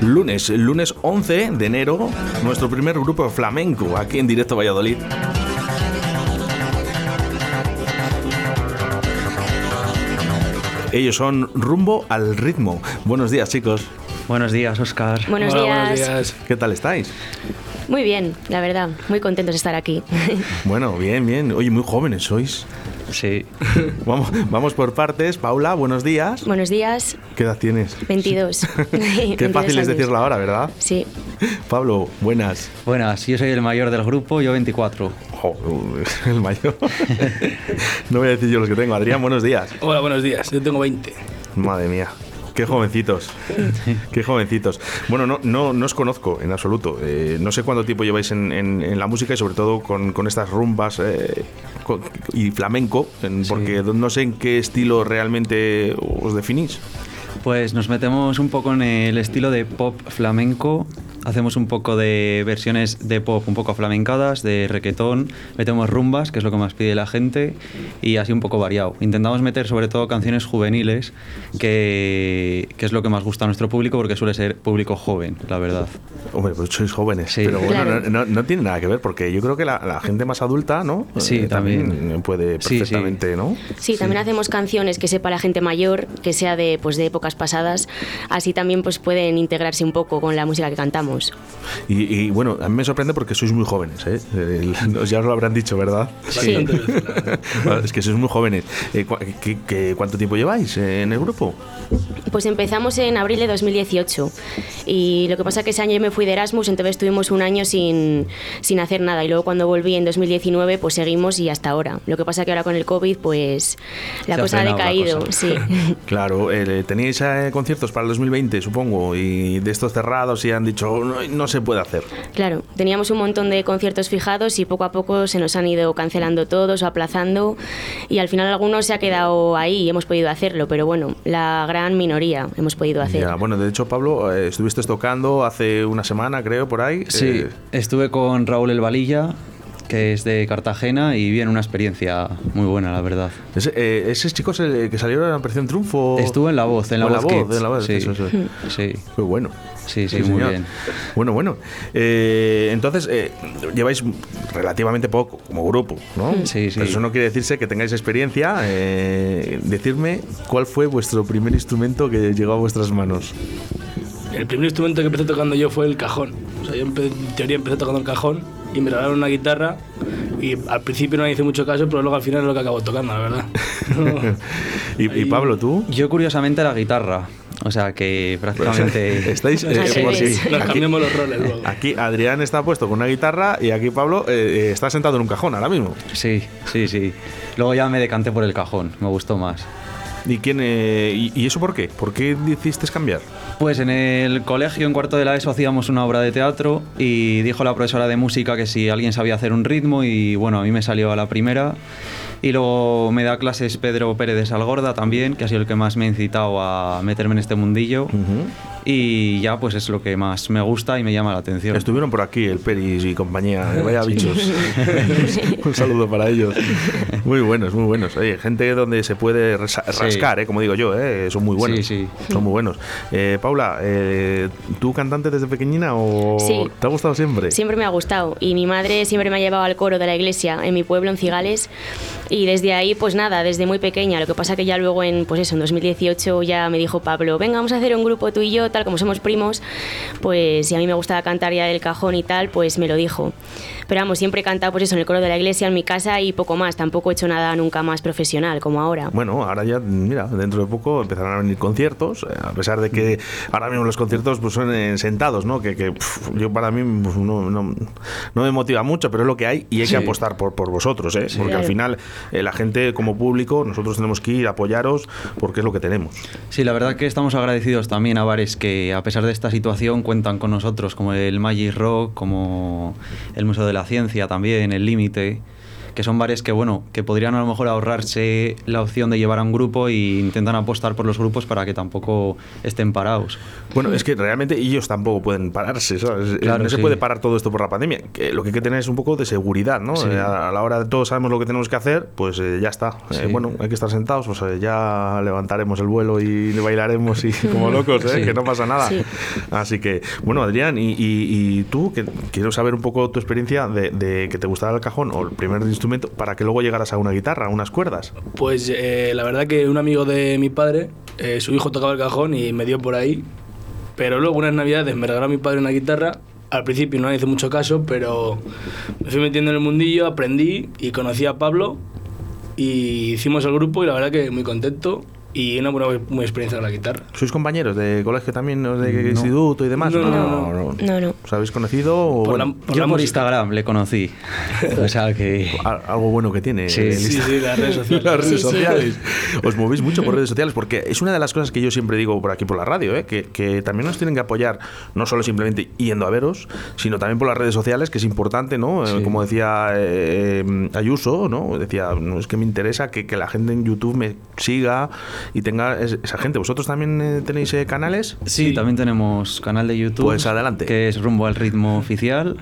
Lunes, lunes 11 de enero, nuestro primer grupo flamenco aquí en directo Valladolid. Ellos son Rumbo al Ritmo. Buenos días, chicos. Buenos días, Oscar. Buenos, Hola, días. buenos días. ¿Qué tal estáis? Muy bien, la verdad. Muy contentos de estar aquí. Bueno, bien, bien. Oye, muy jóvenes sois. Sí, Vamos, vamos por partes. Paula, buenos días. Buenos días. ¿Qué edad tienes? 22. Qué 22 fácil es años. decirlo ahora, ¿verdad? Sí. Pablo, buenas. buenas. Yo soy el mayor del grupo, yo 24. Jo, el mayor. no voy a decir yo los que tengo. Adrián, buenos días. Hola, buenos días. Yo tengo 20. Madre mía. Qué jovencitos. Qué jovencitos. Bueno, no, no, no os conozco en absoluto. Eh, no sé cuánto tiempo lleváis en, en- en la música y sobre todo con, con estas rumbas eh, con- y flamenco, en- porque no sé en qué estilo realmente os definís. Pues nos metemos un poco en el estilo de pop flamenco. Hacemos un poco de versiones de pop un poco flamencadas, de requetón, metemos rumbas, que es lo que más pide la gente, y así un poco variado. Intentamos meter sobre todo canciones juveniles, que, que es lo que más gusta a nuestro público, porque suele ser público joven, la verdad. Hombre, pues sois jóvenes. Sí. Pero bueno, Claro. no, no- no tiene nada que ver, porque yo creo que la, la gente más adulta, ¿no? Sí, Eh, también. puede Sí, sí. perfectamente, ¿no? Sí, también hacemos canciones que sepa la gente mayor, que sea de, pues, de épocas pasadas. Así también pues, pueden integrarse un poco con la música que cantamos. Y, y, bueno, a mí me sorprende porque sois muy jóvenes, ¿eh? El- ya os lo habrán dicho, ¿verdad? Sí. Es que sois muy jóvenes. Eh, qué- qué- ¿Cuánto tiempo lleváis en el grupo? Pues empezamos en abril de 2018 y lo que pasa es que ese año yo me fui de Erasmus, entonces estuvimos un año sin, sin hacer nada y luego cuando volví en 2019 pues seguimos y hasta ahora. Lo que pasa que ahora con el COVID pues la Se cosa ha decaído, cosa. sí. Claro, eh, teníais eh, conciertos para el 2020, supongo, y de estos cerrados y han dicho, no, no se puede hacer. Claro, teníamos un montón de conciertos fijados y poco a poco se nos han ido cancelando todos o aplazando y al final algunos se ha quedado ahí y hemos podido hacerlo, pero bueno, la gran minoría hemos podido hacer. Ya, bueno, de hecho, Pablo, eh, estuviste tocando hace una semana, creo, por ahí. Sí, Eh, estuve con Raúl El Valilla, que es de Cartagena, y bien, una experiencia muy buena, la verdad. ese, eh, esos chicos eh, que salieron en Operación Triunfo. Estuvo en La Voz, en La Voz Kids. en la voz, Sí. eso, eso. Sí, Fue bueno. sí, sí, muy señor. bien. Bueno, bueno. Eh, entonces, eh, lleváis relativamente poco como grupo, ¿no? Sí, sí. Pero eso no quiere decirse que tengáis experiencia. Eh, decirme cuál fue vuestro primer instrumento que llegó a vuestras manos. El primer instrumento que empecé tocando yo fue el cajón. O sea, yo en teoría empecé tocando el cajón y me regalaron una guitarra y al principio no le hice mucho caso, pero luego al final es lo que acabo tocando, la verdad. y, y Pablo, tú. Yo, curiosamente, la guitarra. O sea, que prácticamente... Estáis eh, por revés. si- Nos aquí, cambiamos los roles luego. aquí Adrián está puesto con una guitarra y aquí Pablo eh, eh, está sentado en un cajón ahora mismo. Sí, sí, sí. Luego ya me decanté por el cajón, me gustó más. ¿Y quién eh, y, y eso por qué? ¿Por qué decidiste cambiar? Pues en el colegio, en cuarto de la ESO, hacíamos una obra de teatro y dijo la profesora de música que si alguien sabía hacer un ritmo y bueno, a mí me salió a la primera. Y luego me da clases Pedro Pérez de Salgorda también, que ha sido el que más me ha incitado a meterme en este mundillo. Y ya pues es lo que más me gusta y me llama la atención. Estuvieron por aquí el Peris y compañía, eh, vaya bichos. Un saludo para ellos. Muy buenos, muy buenos. Oye, gente donde se puede Sí. rascar, eh, como digo yo, eh, son muy buenos. Sí, sí. Son muy buenos. Eh, Paula, eh, ¿tú cantante desde pequeñina o Sí. te ha gustado siempre? Siempre me ha gustado y mi madre siempre me ha llevado al coro de la iglesia en mi pueblo, en Cigales, y desde ahí, pues nada, desde muy pequeña. Lo que pasa que ya luego en, pues eso, en 2018 ya me dijo Pablo, venga, vamos a hacer un grupo tú y yo, tal como somos primos, pues si a mí me gustaba cantar ya del cajón y tal, pues me lo dijo. Pero vamos, siempre he cantado pues eso en el coro de la iglesia, en mi casa y poco más. Tampoco he hecho nada nunca más profesional como ahora. Bueno, ahora ya, mira, dentro de poco empezarán a venir conciertos, eh, a pesar de que ahora mismo los conciertos pues son eh, sentados, ¿no? Que, que, pf, yo para mí pues, no, no- no me motiva mucho, pero es lo que hay y hay Sí. que apostar por, por vosotros, ¿eh? Porque al Claro. final eh, la gente como público, nosotros tenemos que ir a apoyaros porque es lo que tenemos. Sí, la verdad que estamos agradecidos también a bares que a pesar de esta situación cuentan con nosotros, como el Magic Rock, como el Museo de la Ciencia también, el Límite. Que son bares que, bueno, que podrían a lo mejor ahorrarse la opción de llevar a un grupo e intentan apostar por los grupos para que tampoco estén parados. Bueno, es que realmente ellos tampoco pueden pararse, ¿sabes? Eh, Claro, no se sí. puede parar todo esto por la pandemia. Que lo que hay que tener es un poco de seguridad, ¿no? Sí. Eh, a, la hora de todos sabemos lo que tenemos que hacer, pues eh, ya está. Eh, Sí. bueno, hay que estar sentados, pues eh, ya levantaremos el vuelo y bailaremos y como locos, ¿eh? Sí. Que no pasa nada. Sí. Así que, bueno, Adrián, y, y- y tú, que quiero saber un poco tu experiencia de, de que te gustara el cajón o el primer instrumento para que luego llegaras a una guitarra, a unas cuerdas. Pues eh, la verdad que un amigo de mi padre, eh, su hijo tocaba el cajón y me dio por ahí. Pero luego unas navidades me regaló mi padre una guitarra. Al principio no le hice mucho caso, pero me fui metiendo en el mundillo, aprendí y conocí a Pablo y hicimos el grupo y la verdad que muy contento y una buena muy experiencia con la guitarra. ¿Sois compañeros de colegio también, de instituto y demás? No, no, no. No, no. ¿Os habéis conocido? O, Por la- por Yo por. Instagram le conocí. o sea que... algo bueno que tiene Sí. Sí, las redes sociales. las redes Sí, sí. sociales. Os movéis mucho por redes sociales porque es una de las cosas que yo siempre digo por aquí por la radio, ¿eh? que, que también nos tienen que apoyar no solo simplemente yendo a veros, sino también por las redes sociales, que es importante, ¿no? Eh, Sí. Como decía eh, eh, Ayuso, ¿no? Decía, no es que me interesa que, que la gente en YouTube me siga y tenga es- esa gente. ¿Vosotros también eh, tenéis eh, canales? Sí, Sí. también tenemos canal de YouTube. Pues adelante. Que es Rumbo al Ritmo Oficial.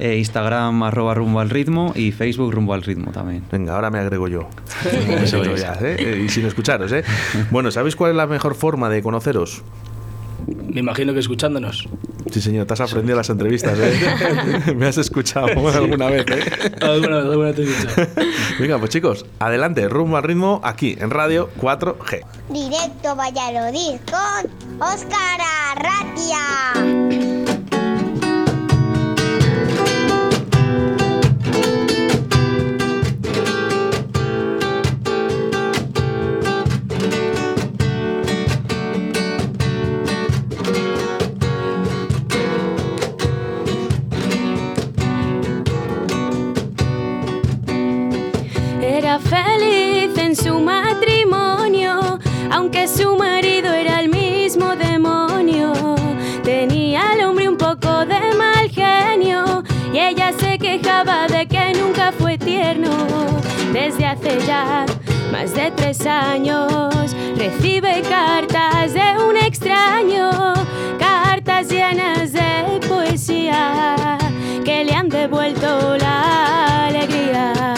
eh, Instagram arroba Rumbo al Ritmo y Facebook Rumbo al Ritmo también. Venga, ahora me agrego yo. Eso es. ¿eh? Eh, Y sin escucharos, ¿eh? Bueno, ¿sabéis cuál es la mejor forma de conoceros? Me imagino que escuchándonos. Sí, señor, te has aprendido las entrevistas, ¿eh? Me has escuchado alguna vez, ¿eh? Alguna vez, alguna vez te he escuchado. Venga, pues chicos, adelante, rumbo al ritmo aquí en Radio 4G. Directo Valladolid con Óscar Arratia. Feliz en su matrimonio, aunque su marido era el mismo demonio. Tenía al hombre un poco de mal genio y ella se quejaba de que nunca fue tierno. Desde hace ya más de tres años recibe cartas de un extraño, cartas llenas de poesía que le han devuelto la alegría.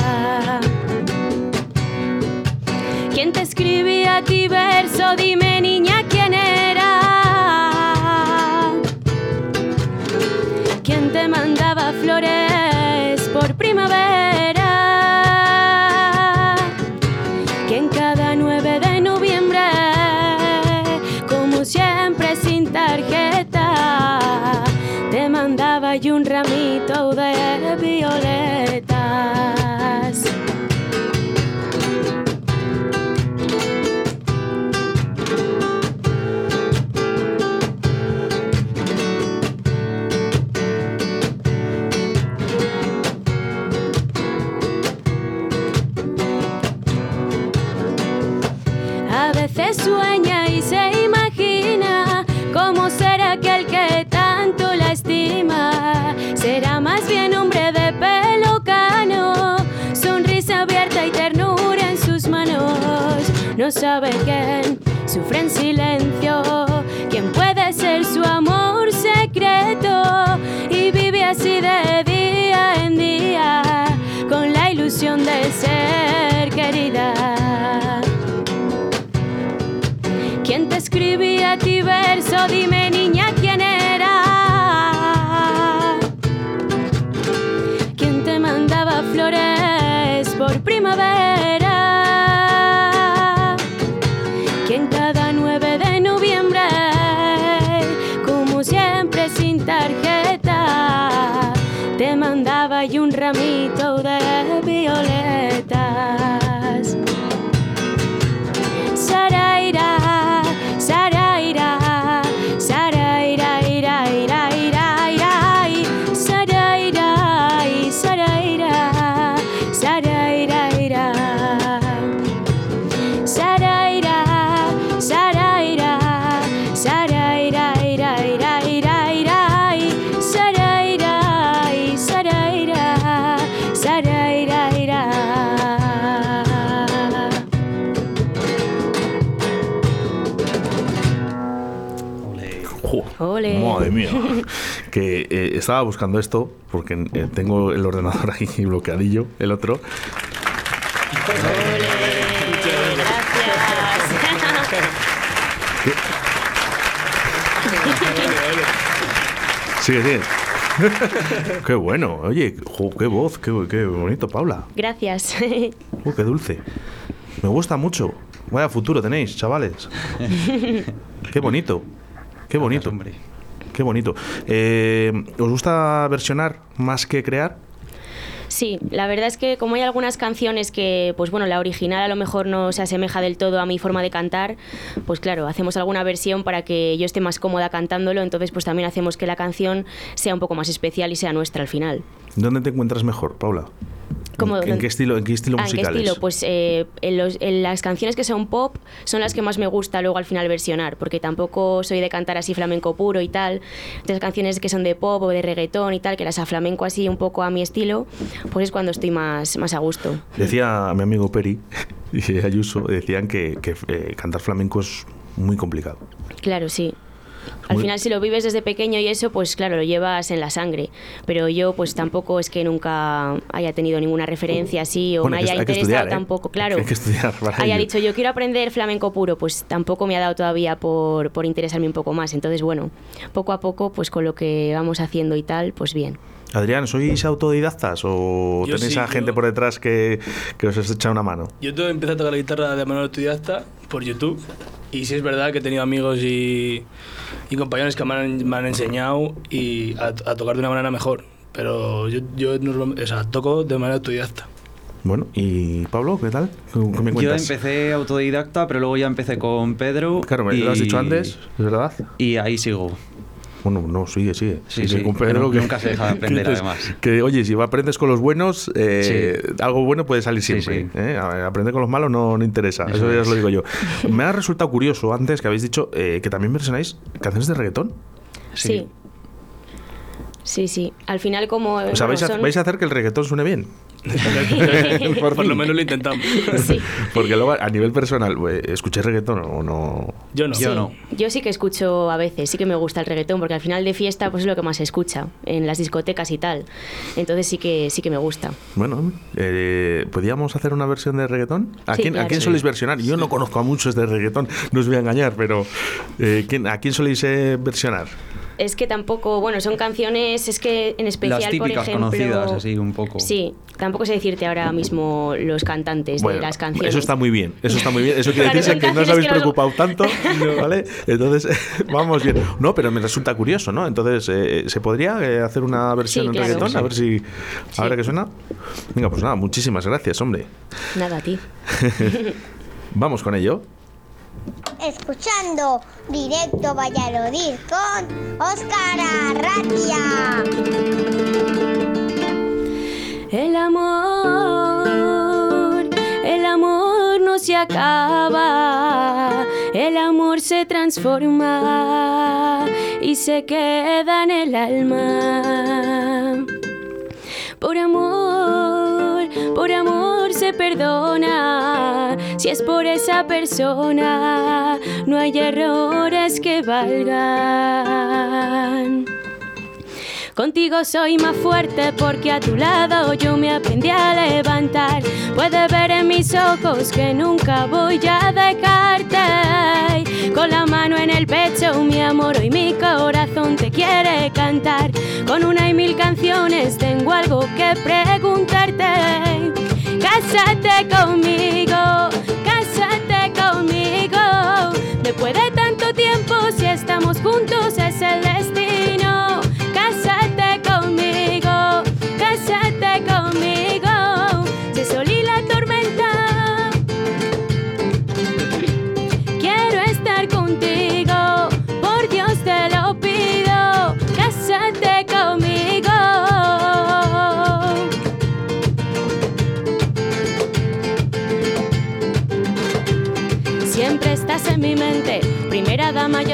Escribía a ti verso? Dime niña sabe quién sufre en silencio, quién puede ser su amor secreto y vive así de día en día con la ilusión de ser querida. ¿Quién te escribía a ti verso? Dime niña amita. Que eh, estaba buscando esto, porque eh, tengo el ordenador ahí bloqueadillo, el otro. Ole. Gracias. Sigue, sigue. qué bueno. Oye, jo, qué voz, qué, qué bonito, Paula. Gracias. Uh, qué dulce. Me gusta mucho. Vaya futuro tenéis, chavales. Qué bonito. Qué bonito. hombre. Qué bonito. Eh, ¿Os gusta versionar más que crear? Sí, la verdad es que como hay algunas canciones que, pues bueno, la original a lo mejor no se asemeja del todo a mi forma de cantar, pues claro, hacemos alguna versión para que yo esté más cómoda cantándolo, entonces pues también hacemos que la canción sea un poco más especial y sea nuestra al final. ¿Dónde te encuentras mejor, Paula? ¿En, en qué estilo, en qué estilo Ah, ¿en qué musical estilo? es? Pues eh, en, los- en las canciones que son pop son las que más me gusta luego al final versionar, porque tampoco soy de cantar así flamenco puro y tal. Entonces canciones que son de pop o de reggaetón y tal, que las a flamenco así un poco a mi estilo, pues es cuando estoy más, más a gusto. Decía mi amigo Peri y Ayuso, decían que, que, eh, cantar flamenco es muy complicado. Claro, sí. Al Muy- final si lo vives desde pequeño y eso, pues claro, lo llevas en la sangre. Pero yo pues tampoco es que nunca haya tenido ninguna referencia así o Bueno, me haya hay que interesado estudiar, ¿eh? tampoco, claro. Hay que estudiar para haya ello. dicho yo quiero aprender flamenco puro, pues tampoco me ha dado todavía por, por interesarme un poco más. Entonces, bueno, poco a poco, pues con lo que vamos haciendo y tal, pues bien. Adrián, ¿sois autodidactas o Yo tenéis sí, a gente yo- por detrás que, que os echa una mano? Yo todo empecé a tocar la guitarra de manera autodidacta por YouTube. Y sí es verdad que he tenido amigos y, y compañeros que me han, me han enseñado y a, a tocar de una manera mejor. Pero yo, yo normal- o sea, toco de manera autodidacta. Bueno, ¿y Pablo, qué tal? ¿Qué me Yo empecé autodidacta, pero luego ya empecé con Pedro. Claro, me lo has y- dicho antes, ¿es verdad? Y ahí sigo. Bueno, no, sigue, sigue. Sí, Sigue sí, con que Pedro, nu- nunca se deja de aprender, que además. Que, oye, si aprendes con los buenos, eh, algo bueno puede salir siempre. sí. ¿eh? Aprender con los malos no, no interesa. Eso, Eso ya os lo digo yo. Me ha resultado curioso antes que habéis dicho eh, que también versionáis canciones de reggaetón. Sí. Sí, sí. Al final como... O sea, vais, a, vais a hacer que el reggaetón suene bien. por lo menos lo intentamos. Sí. Porque luego, a nivel personal, ¿escucháis reggaetón o no? Yo no. Yo Sí, no. Yo sí que escucho a veces, sí que me gusta el reggaetón, porque al final de fiesta pues es lo que más se escucha en las discotecas y tal. Entonces sí que sí que me gusta. Bueno, eh, ¿podríamos hacer una versión de reggaetón? ¿A, Sí, quién, ¿a claro. quién Sí. soléis versionar? Yo no conozco a muchos de reggaetón, no os voy a engañar, pero eh, ¿quién- ¿a quién soléis eh, versionar? Es que tampoco, bueno, son canciones, es que en especial, Las típicas por ejemplo, conocidas, así un poco. Sí, tampoco sé decirte ahora mismo los cantantes Bueno, de las canciones. Eso está muy bien, eso está muy bien. Eso quiere Claro, son que no os habéis preocupado tanto, ¿vale? Entonces, vamos bien. No, pero me resulta curioso, ¿no? Entonces, eh, ¿se podría eh, hacer una versión Sí, en claro. reggaetón? Sí. A ver si... A ver qué suena. Venga, pues nada, muchísimas gracias, hombre. Nada, a ti. Vamos con ello. Escuchando directo Valladolid con Óscar Arratia. El amor, el amor no se acaba, el amor se transforma y se queda en el alma. Por amor, por amor se perdona. Si es por esa persona, no hay errores que valgan. Contigo soy más fuerte porque a tu lado yo me aprendí a levantar. Puedes ver en mis ojos que nunca voy a dejarte. Con la mano en el pecho, mi amor, hoy mi corazón te quiere cantar. Con una y mil canciones tengo algo que preguntarte. Cásate conmigo, cásate conmigo. Después de tanto tiempo, si estamos juntos es el destino.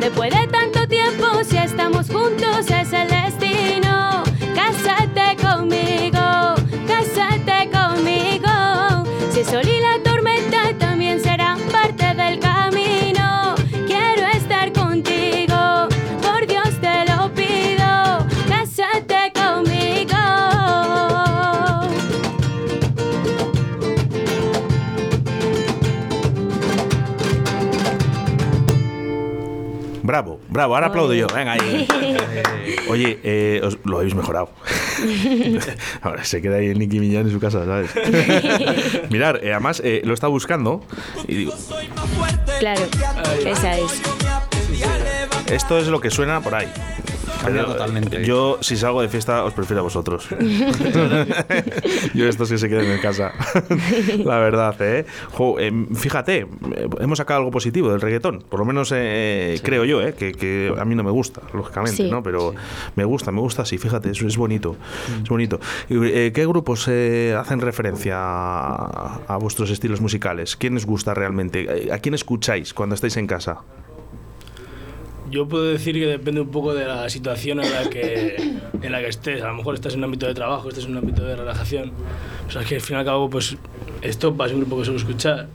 donde puede Bravo, ahora aplaudo yo. Venga ahí. Oye, eh, os- lo habéis mejorado. Ahora se queda ahí Nicky Millán en su casa, ¿sabes? Mirar, eh, además eh, lo estaba buscando y digo, Claro, esa es. esto es lo que suena por ahí. Cambia Pero, totalmente. eh, Yo, si salgo de fiesta, os prefiero a vosotros. yo estos que se queden en casa. La verdad, ¿eh? Jo, eh, fíjate, eh, hemos sacado algo positivo del reggaetón. Por lo menos eh, creo yo, ¿eh? Que, que a mí no me gusta, lógicamente, Sí. ¿no? Pero me gusta, me gusta, sí, fíjate, eso es bonito. Es bonito. Y, eh, ¿Qué grupos hacen referencia a, a vuestros estilos musicales? ¿Quién os gusta realmente? ¿A quién escucháis cuando estáis en casa? Yo puedo decir que depende un poco de la situación en la que, en la que estés. A lo mejor estás en un ámbito de trabajo, estás en un ámbito de relajación. O sea, es que al fin y al cabo, pues esto es un grupo que suelo escuchar.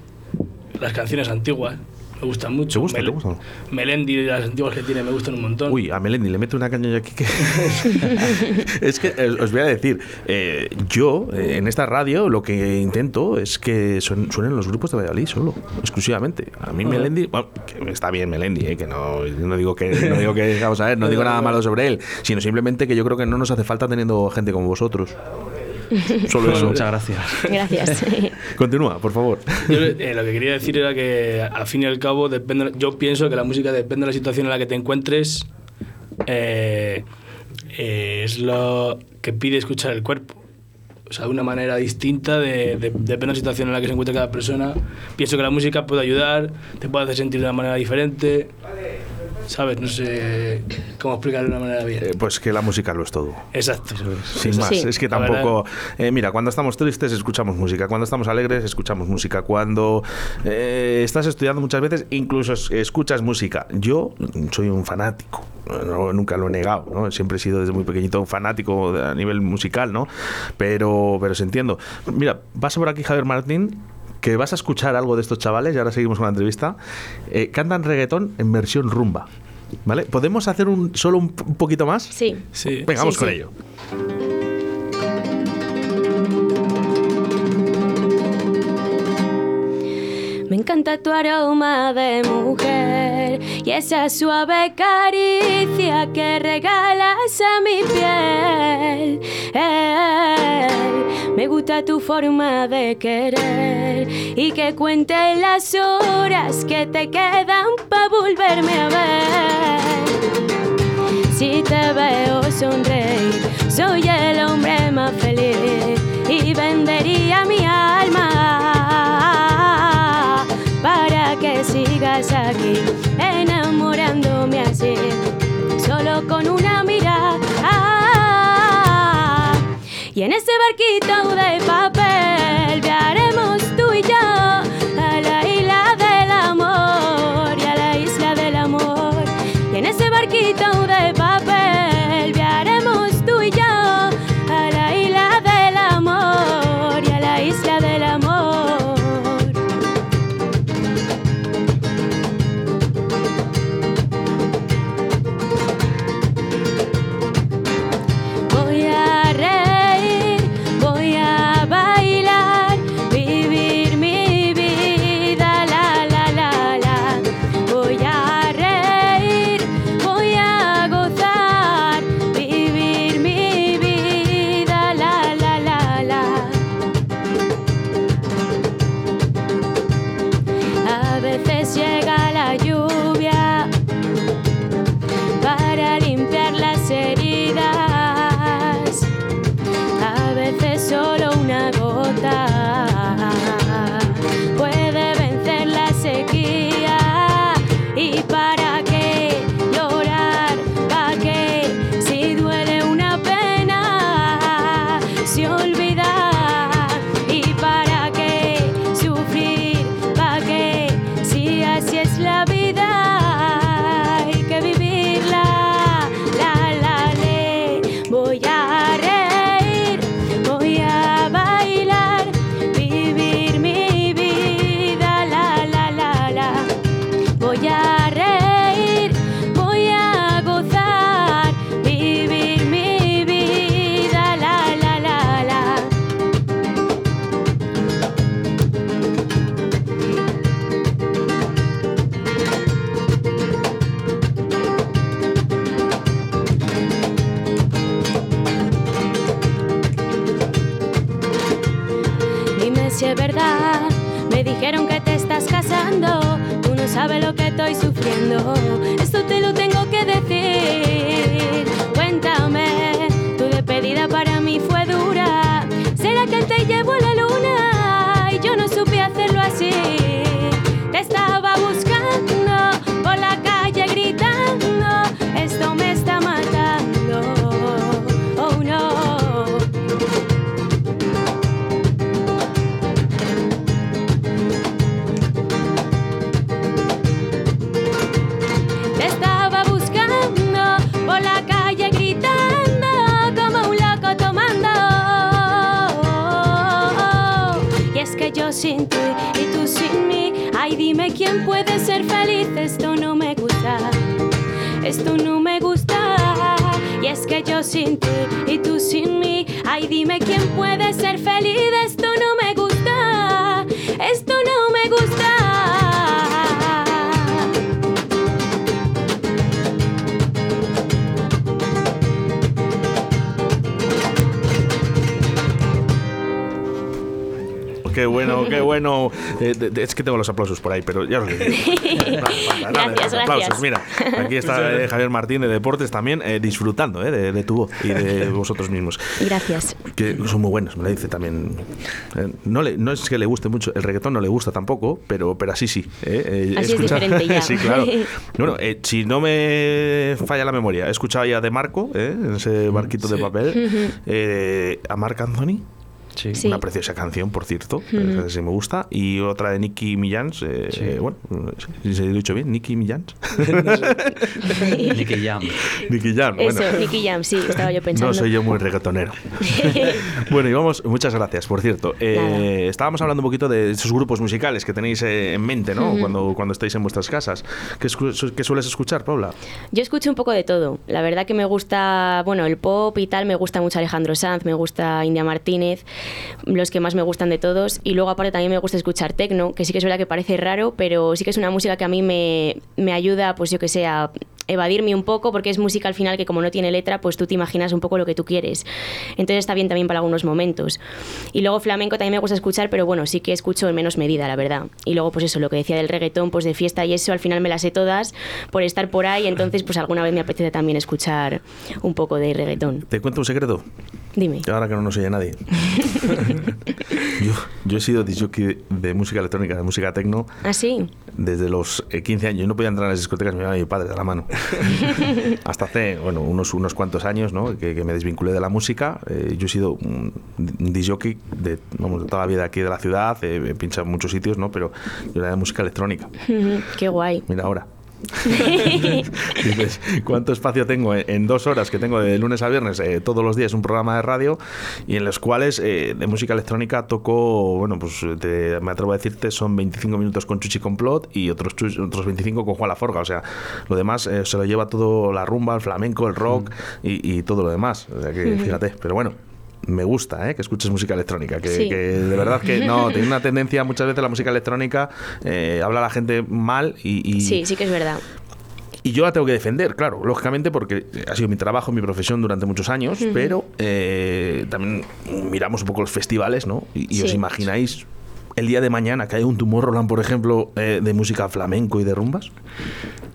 Las canciones antiguas me gustan mucho. ¿Te gusta, Mel- te gustan? Melendi, las antiguas que tiene, me gustan un montón. Uy, a Melendi le mete una caña yo aquí que... es que eh, os voy a decir, eh, yo eh, en esta radio lo que intento es que suen- suenen los grupos de Valladolid solo, exclusivamente. A mí Melendi, bueno, que está bien Melendi, eh, que no, no digo que, no digo que, vamos a ver, no digo nada malo sobre él, sino simplemente que yo creo que no nos hace falta teniendo gente como vosotros. Solo eso. Muchas gracias. Gracias. Continúa, por favor. Yo eh, lo que quería decir era que al fin y al cabo depende, yo pienso que la música depende de la situación en la que te encuentres, eh, eh, es lo que pide escuchar el cuerpo. O sea, de una manera distinta, de, de- depende de la situación en la que se encuentre cada persona. Pienso que la música puede ayudar, te puede hacer sentir de una manera diferente. ¿Sabes? No sé cómo explicarlo de una manera bien. Eh, pues que la música lo es todo. Exacto. Sin más, Sí. es que tampoco. eh, mira, cuando estamos tristes escuchamos música, cuando estamos alegres escuchamos música, cuando eh, estás estudiando muchas veces incluso es- escuchas música. Yo soy un fanático, no, nunca lo he negado, ¿no? siempre he sido desde muy pequeñito un fanático a nivel musical, ¿no? Pero, pero se entiendo. Mira, pasa por aquí Javier Martín. Que vas a escuchar algo de estos chavales, y ahora seguimos con la entrevista. eh, cantan reggaetón en versión rumba. ¿Vale? ¿Podemos hacer un, solo un, un poquito más? Sí. Sí. Venga, vamos Sí, con sí. ello. Encanta tu aroma de mujer y esa suave caricia que regalas a mi piel. Eh, me gusta tu forma de querer y que cuente las horas que te quedan para volverme a ver. Si te veo sonreír, soy el hombre más feliz y vendería mi alma que sigas aquí enamorándome así, solo con una mirada. Y en ese barquito de papel viaremos y tú sin mí, ay dime quién puede ser feliz. Esto no me gusta, esto no me gusta. Qué bueno, qué bueno. Eh, de- de- es que tengo los aplausos por ahí, pero ya os lo digo. Nada, Gracias, los aplausos. gracias. Mira, aquí está eh, Javier Martín de Deportes también eh, disfrutando eh, de, de tu voz y de vosotros mismos. Gracias. Que son muy buenos, me lo dice también. Eh, no, le, no es que le guste mucho, el reggaetón no le gusta tampoco, pero, pero así sí. eh, eh, Así es diferente ya. sí, claro. Bueno, eh, si no me falla la memoria, he escuchado ya de Marco, eh, en ese barquito de papel, eh, a Marc Anthony. Sí. Sí. Una preciosa canción, por cierto, sí me gusta. Y otra de Nicky Millans, eh, Sí. eh, bueno, si se lo he dicho bien, Nicky Millans. Nicky Jam. Nicky Jam, bueno. Eso, Nicky Jam, sí, estaba yo pensando. No soy yo muy reggaetonero. bueno, y vamos, muchas gracias, por cierto. Eh, estábamos hablando un poquito de esos grupos musicales que tenéis eh, en mente, ¿no? cuando, cuando estáis en vuestras casas. ¿Qué, escu- qué sueles escuchar, Paula? Yo escucho un poco de todo. La verdad que me gusta, bueno, el pop y tal, me gusta mucho Alejandro Sanz, me gusta India Martínez, los que más me gustan de todos. Y luego aparte también me gusta escuchar tecno, que sí que es verdad que parece raro, pero sí que es una música que a mí me, me ayuda, pues yo que sé, a evadirme un poco, porque es música al final que como no tiene letra, pues tú te imaginas un poco lo que tú quieres. Entonces está bien también para algunos momentos. Y luego flamenco también me gusta escuchar, pero bueno, sí que escucho en menos medida, la verdad. Y luego pues eso, lo que decía del reggaetón, pues de fiesta y eso, al final me las sé todas por estar por ahí, entonces pues alguna vez me apetece también escuchar un poco de reggaetón. ¿Te cuento un secreto? Dime. Ahora que no nos oye nadie. yo, yo he sido disjockey de música electrónica, de música tecno, ¿Ah, sí? desde los eh, 15 años. Yo no podía entrar a las discotecas, me llevaba mi padre de la mano. Hasta hace, bueno, unos, unos cuantos años, ¿no? Que, que me desvinculé de la música. Eh, yo he sido un, disjockey de, vamos, de toda la vida aquí de la ciudad, eh, he pinchado en muchos sitios, ¿no? Pero yo era de música electrónica. Qué guay. Mira ahora. Dices, ¿cuánto espacio tengo en, dos horas que tengo de lunes a viernes eh, todos los días un programa de radio y en los cuales eh, de música electrónica toco, bueno, pues te- me atrevo a decirte, son 25 minutos con Chuchi Complot y otros, otros 25 con Juan Laforga. O sea, lo demás eh, se lo lleva todo la rumba, el flamenco, el rock y, y todo lo demás. O sea que fíjate, pero bueno. Me gusta ¿eh? que escuches música electrónica, que, Sí. que de verdad que no, tiene una tendencia muchas veces la música electrónica, eh, habla la gente mal y, y- Sí, sí que es verdad. y yo la tengo que defender, claro, lógicamente, porque ha sido mi trabajo, mi profesión durante muchos años, pero eh, también miramos un poco los festivales, ¿no? Y, y os imagináis el día de mañana que hay un Tomorrowland, por ejemplo, eh, de música flamenco y de rumbas.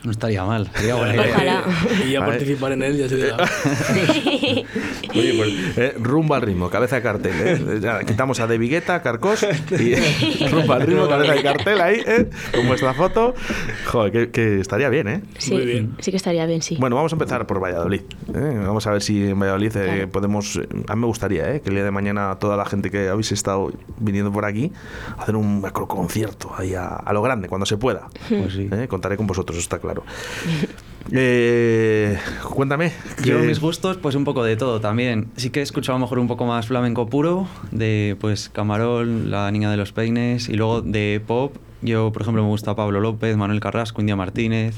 No estaría mal. Sería buena idea. Ojalá. Y ya A participar en él ya sería... Oye, pues eh, rumba al ritmo, cabeza de cartel. ¿eh? Ya, quitamos a De Vigueta, Carcos y rumba al ritmo, cabeza de cartel ahí, ¿eh? con vuestra foto. Joder, que, que estaría bien, ¿eh? Sí, Muy bien. sí que estaría bien, sí. Bueno, vamos a empezar por Valladolid. ¿eh? Vamos a ver si en Valladolid eh, Claro. podemos. A mí me gustaría ¿eh? que el día de mañana toda la gente que habéis estado viniendo por aquí hacer un macroconcierto ahí a, a lo grande, cuando se pueda. Pues sí. ¿eh? Contaré con vosotros, está claro. Eh, cuéntame. Yo que- mis gustos, pues un poco de todo también. Sí que he escuchado a lo mejor un poco más flamenco puro, de pues Camarón, La Niña de los Peines, y luego de pop, yo por ejemplo me gusta Pablo López, Manuel Carrasco, India Martínez.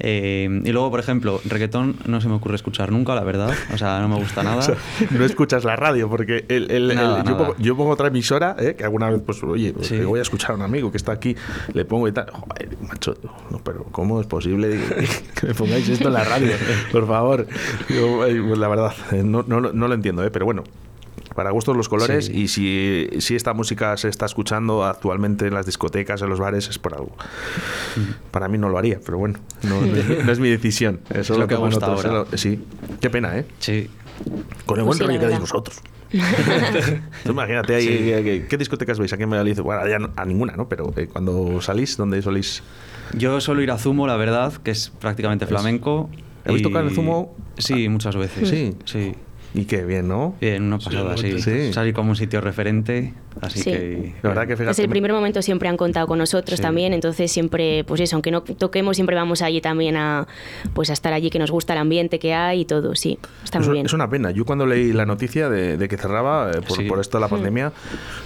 Eh, y luego, por ejemplo, reggaetón no se me ocurre escuchar nunca, la verdad. O sea, no me gusta nada. O sea, no escuchas la radio porque el- el- el- Nada, yo, nada. pongo, yo pongo otra emisora ¿eh? que alguna vez pues oye pues, Sí. voy a escuchar a un amigo que está aquí le pongo y tal Joder, macho no, pero cómo es posible que, me pongáis esto en la radio por favor Yo, pues, la verdad eh, no, no, no lo entiendo ¿eh? pero bueno Para gustos los colores Sí. y si, si esta música se está escuchando actualmente en las discotecas, en los bares, es por algo. Para mí no lo haría, pero bueno, no, no es, mi decisión. Eso Es lo que gusta otros, ahora. lo- Sí, qué pena, ¿eh? Sí. Con el Pues buen sí, la rollo que dais vosotros. Imagínate ahí, ¿qué, qué discotecas veis aquí en Valladolid? Bueno, ya no- a ninguna, ¿no? Pero eh, cuando salís, ¿dónde solís? Yo suelo ir a Zumo, la verdad, que es prácticamente flamenco. ¿Habéis y- tocado en Zumo? Sí, muchas veces. Sí. Sí. Y qué bien, ¿no? Bien, una pasada, sí. Sí. Salir como un sitio referente, así Sí. que... La verdad que fíjate. Desde el primer momento siempre han contado con nosotros Sí. también, entonces siempre, pues eso, aunque no toquemos, siempre vamos allí también a, pues a estar allí, que nos gusta el ambiente que hay y todo, sí, está es, muy bien. es una pena. Yo cuando leí la noticia de, de que cerraba eh, por, Sí. por esto de la pandemia,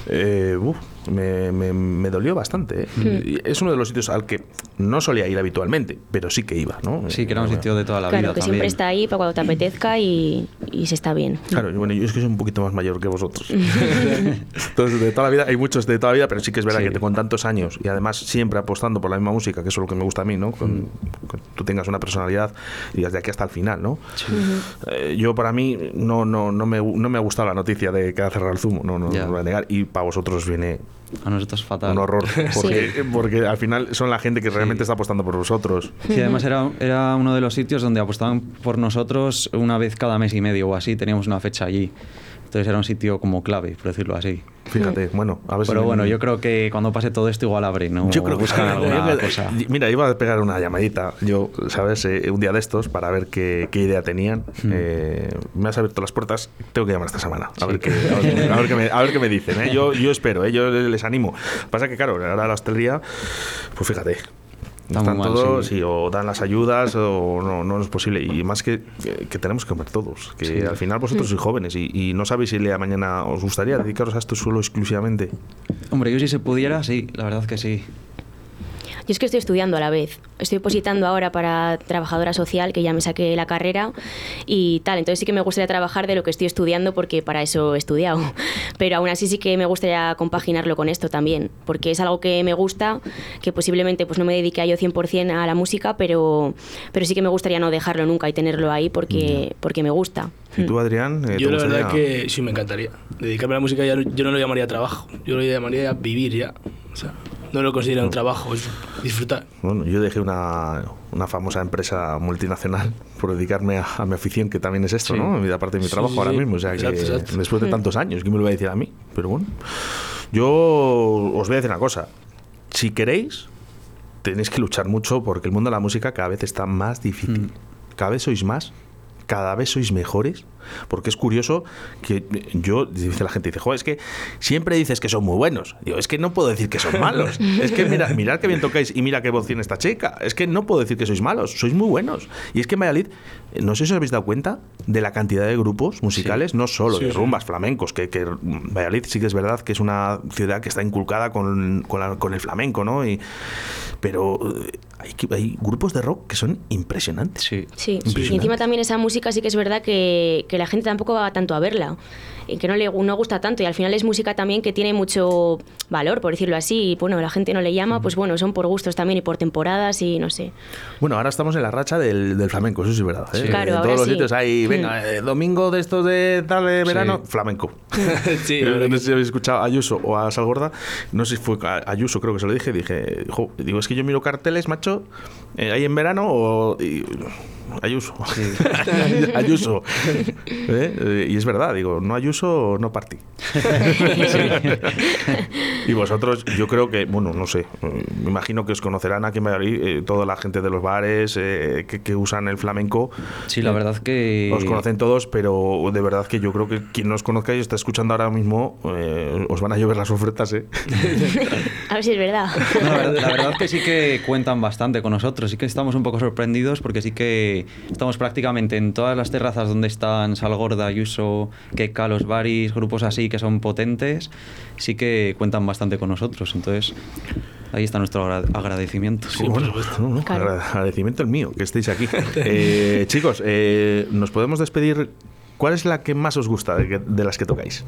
eh, uf, me, me- me dolió bastante. ¿eh? Es uno de los sitios al que no solía ir habitualmente, pero sí que iba, ¿no? Sí, que era un sitio de toda la claro, vida que también. siempre está ahí para cuando te apetezca y, y se está bien. Claro, y bueno, yo es que soy un poquito más mayor que vosotros. Entonces, de toda la vida, hay muchos de toda la vida, pero sí que es verdad Sí. que te- con tantos años y además siempre apostando por la misma música, que eso es lo que me gusta a mí, ¿no? Con, que tú tengas una personalidad y desde aquí hasta el final, ¿no? Eh, yo, para mí, no, no, no, me, no me ha gustado la noticia de que va a cerrar el zumo, no, no, Ya. no lo voy a negar. Y para vosotros viene A nosotros fatal. un horror, porque, porque al final son la gente que realmente está apostando por vosotros. Sí, además era, era uno de los sitios donde apostaban por nosotros una vez cada mes y medio o así, teníamos una fecha allí. Entonces era un sitio como clave, por decirlo así. Fíjate, bueno, a ver si Pero me- bueno, yo creo que cuando pase todo esto igual abre, ¿no? Yo creo que buscan alguna cosa. Mira, iba a pegar una llamadita, yo, ¿sabes? Eh, un día de estos para ver qué, qué idea tenían. Eh, me has abierto las puertas, tengo que llamar esta semana. A, ver, qué, a, ver, a ver qué me, a ver qué me dicen. ¿eh? Yo, yo espero, ¿eh? yo les animo. Pasa que, claro, ahora la hostelería, pues fíjate. Está Están mal, todos, sí. sí, o dan las ayudas, o no, no es posible. Y más que, que, tenemos que comer todos. Que Sí. al final vosotros sois jóvenes y, y no sabéis si de mañana os gustaría dedicaros a esto solo exclusivamente. Hombre, yo si se pudiera, sí, la verdad que sí. Yo es que estoy estudiando a la vez. Estoy positando ahora para trabajadora social, que ya me saqué la carrera y tal. Entonces sí que me gustaría trabajar de lo que estoy estudiando porque para eso he estudiado. Pero aún así sí que me gustaría compaginarlo con esto también, porque es algo que me gusta, que posiblemente pues no me dedique a yo 100% a la música, pero, pero sí que me gustaría no dejarlo nunca y tenerlo ahí porque, porque me gusta. ¿Y tú, Adrián? eh, Yo la verdad que sí me encantaría. Dedicarme a la música ya yo no lo llamaría trabajo, yo lo llamaría vivir ya. O sea, no lo considero un trabajo, es disfrutar. Bueno, yo dejé una, una famosa empresa multinacional por dedicarme a, a mi afición, que también es esto, Sí. ¿no? Aparte de mi trabajo sí, ahora sí. mismo. O sea, que exacto. después de tantos años, ¿quién me lo va a decir a mí? Pero bueno, yo os voy a decir una cosa. Si queréis, tenéis que luchar mucho porque el mundo de la música cada vez está más difícil. Mm. Cada vez sois más, cada vez sois mejores. Porque es curioso que yo, dice la gente, dice, joder, es que siempre dices que son muy buenos. Digo, es que no puedo decir que son malos. Es que mira, mirad qué bien tocáis y mira qué voz tiene esta chica. Es que no puedo decir que sois malos, sois muy buenos. Y es que en Valladolid, eh, no sé si os habéis dado cuenta de la cantidad de grupos musicales, no solo Sí, de sí. rumbas, flamencos, que, que Valladolid sí que es verdad que es una ciudad que está inculcada con, con, la- con el flamenco, ¿no? Y, pero eh, hay, hay grupos de rock que son impresionantes. Sí. Sí, Impresionante. y encima también esa música sí que es verdad que, que la gente tampoco va tanto a verla, y que no le no gusta tanto, y al final es música también que tiene mucho valor, por decirlo así, y bueno, la gente no le llama, pues bueno, son por gustos también y por temporadas y no sé. Bueno, ahora estamos en la racha del, del flamenco, eso sí es verdad. ¿eh? Sí. Claro, en ahora todos los sí. sitios hay, venga, eh, domingo de estos de tal de verano, Sí. flamenco. sí, Eh, no sé si habéis escuchado a Ayuso o a Salgorda, no sé si fue a Ayuso, creo que se lo dije, dije, jo, digo, es que yo miro carteles, macho, eh, ahí en verano o... y- Ayuso. Ayuso. ¿Eh? Y es verdad, digo, no Ayuso, no partí. y vosotros, yo creo que, bueno, no sé, me imagino que os conocerán aquí en Valladolid eh, toda la gente de los bares eh, que, que usan el flamenco. Sí, la verdad que... Os conocen todos, pero de verdad que yo creo que quien no os conozca y está escuchando ahora mismo, eh, os van a llover las ofertas, ¿eh? A ver si es verdad. No, la, verdad, la verdad que sí que cuentan bastante con nosotros, sí que estamos un poco sorprendidos porque sí que estamos prácticamente en todas las terrazas donde están Salgorda, Ayuso, Keka, los baris, grupos así que son potentes, sí que cuentan bastante con nosotros, entonces ahí está nuestro agra- agradecimiento. Sí, bueno, no, no, Claro. agradecimiento el mío, que estéis aquí. Eh, chicos, eh, nos podemos despedir. ¿Cuál es la que más os gusta de, que- de las que tocáis?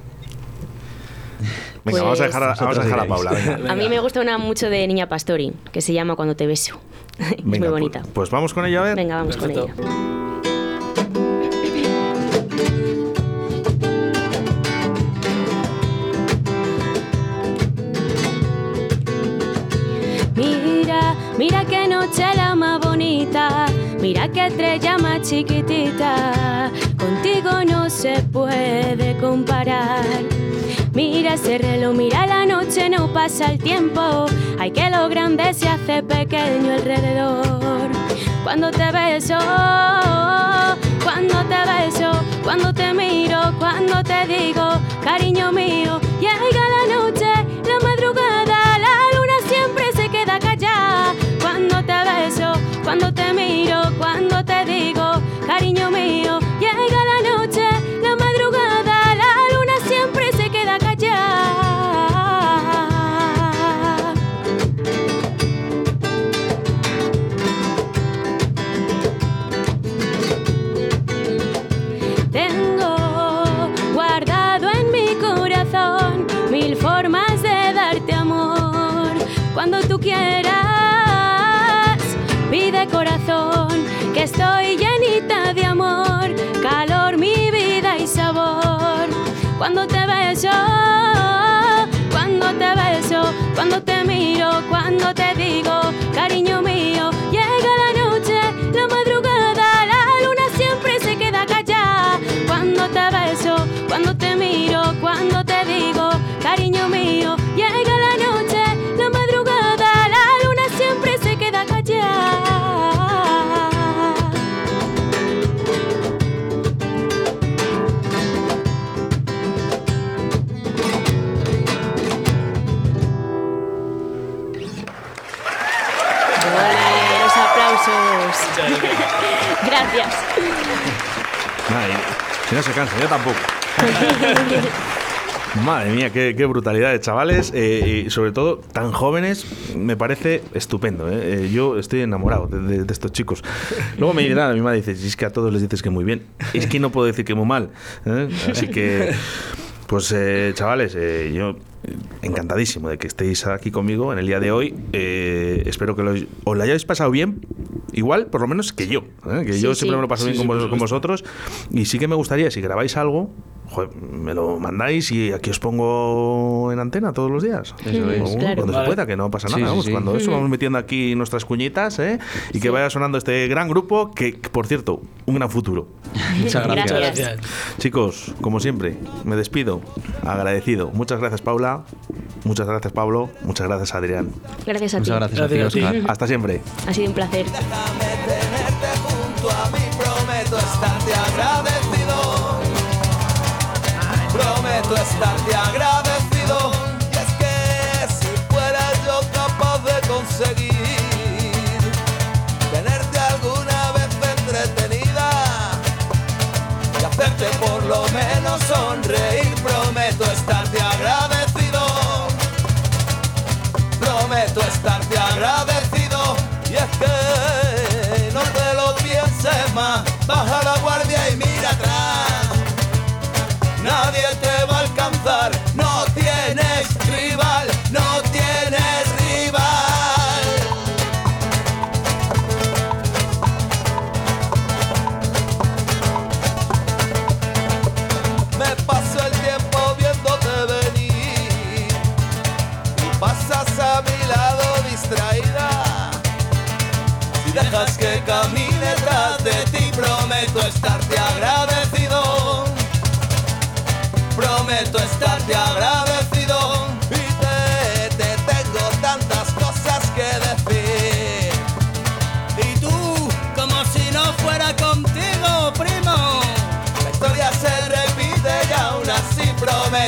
Venga, vamos a Pues- dejar a, vamos a, dejar a Paula. Venga. A mí me gusta una mucho de Niña Pastori, que se llama Cuando te beso. muy pues, bonita. Pues, vamos con ella a ver. Venga, vamos con ella. Mira mira qué noche la más bonita, mira qué estrella más chiquitita, contigo no se puede comparar. Mira ese reloj, mira la noche, no pasa el tiempo. Hay que lo grande se hace pequeño alrededor. Cuando te beso, cuando te beso, cuando te miro, cuando te digo, cariño mío, Gracias. Si no se cansa, yo tampoco. Madre mía, qué, qué brutalidad de chavales eh, y sobre todo tan jóvenes, me parece estupendo. ¿eh? Eh, yo estoy enamorado de, de- de estos chicos. Luego me dirán, mi madre dice, si es que a todos les dices que muy bien, es que no puedo decir que muy mal. ¿eh? Así que, pues eh, chavales, eh, yo encantadísimo de que estéis aquí conmigo en el día de hoy. Eh, espero que lo, os lo hayáis pasado bien, igual, por lo menos que yo. ¿eh? Que Sí, yo sí. siempre me lo paso Sí, bien con, vos- vosotros. Y sí que me gustaría, si grabáis algo, joder, me lo mandáis y aquí os pongo en antena todos los días. Eso es. O, Claro. Cuando se pueda, que no pasa nada. sí, vamos, sí. Cuando eso vamos metiendo aquí nuestras cuñitas ¿eh? y que vaya sonando este gran grupo que, por cierto, un gran futuro. Muchas gracias. Muchas Gracias. Chicos, como siempre, me despido agradecido. Muchas gracias, Paula. Muchas gracias, Pablo. Muchas gracias, Adrián. Gracias a ti. Muchas gracias a ti, Gracias a ti. Oscar. Hasta siempre. Ha sido un placer.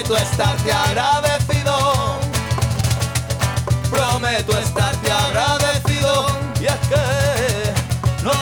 Prometo estarte agradecido. Prometo estarte agradecido y es que no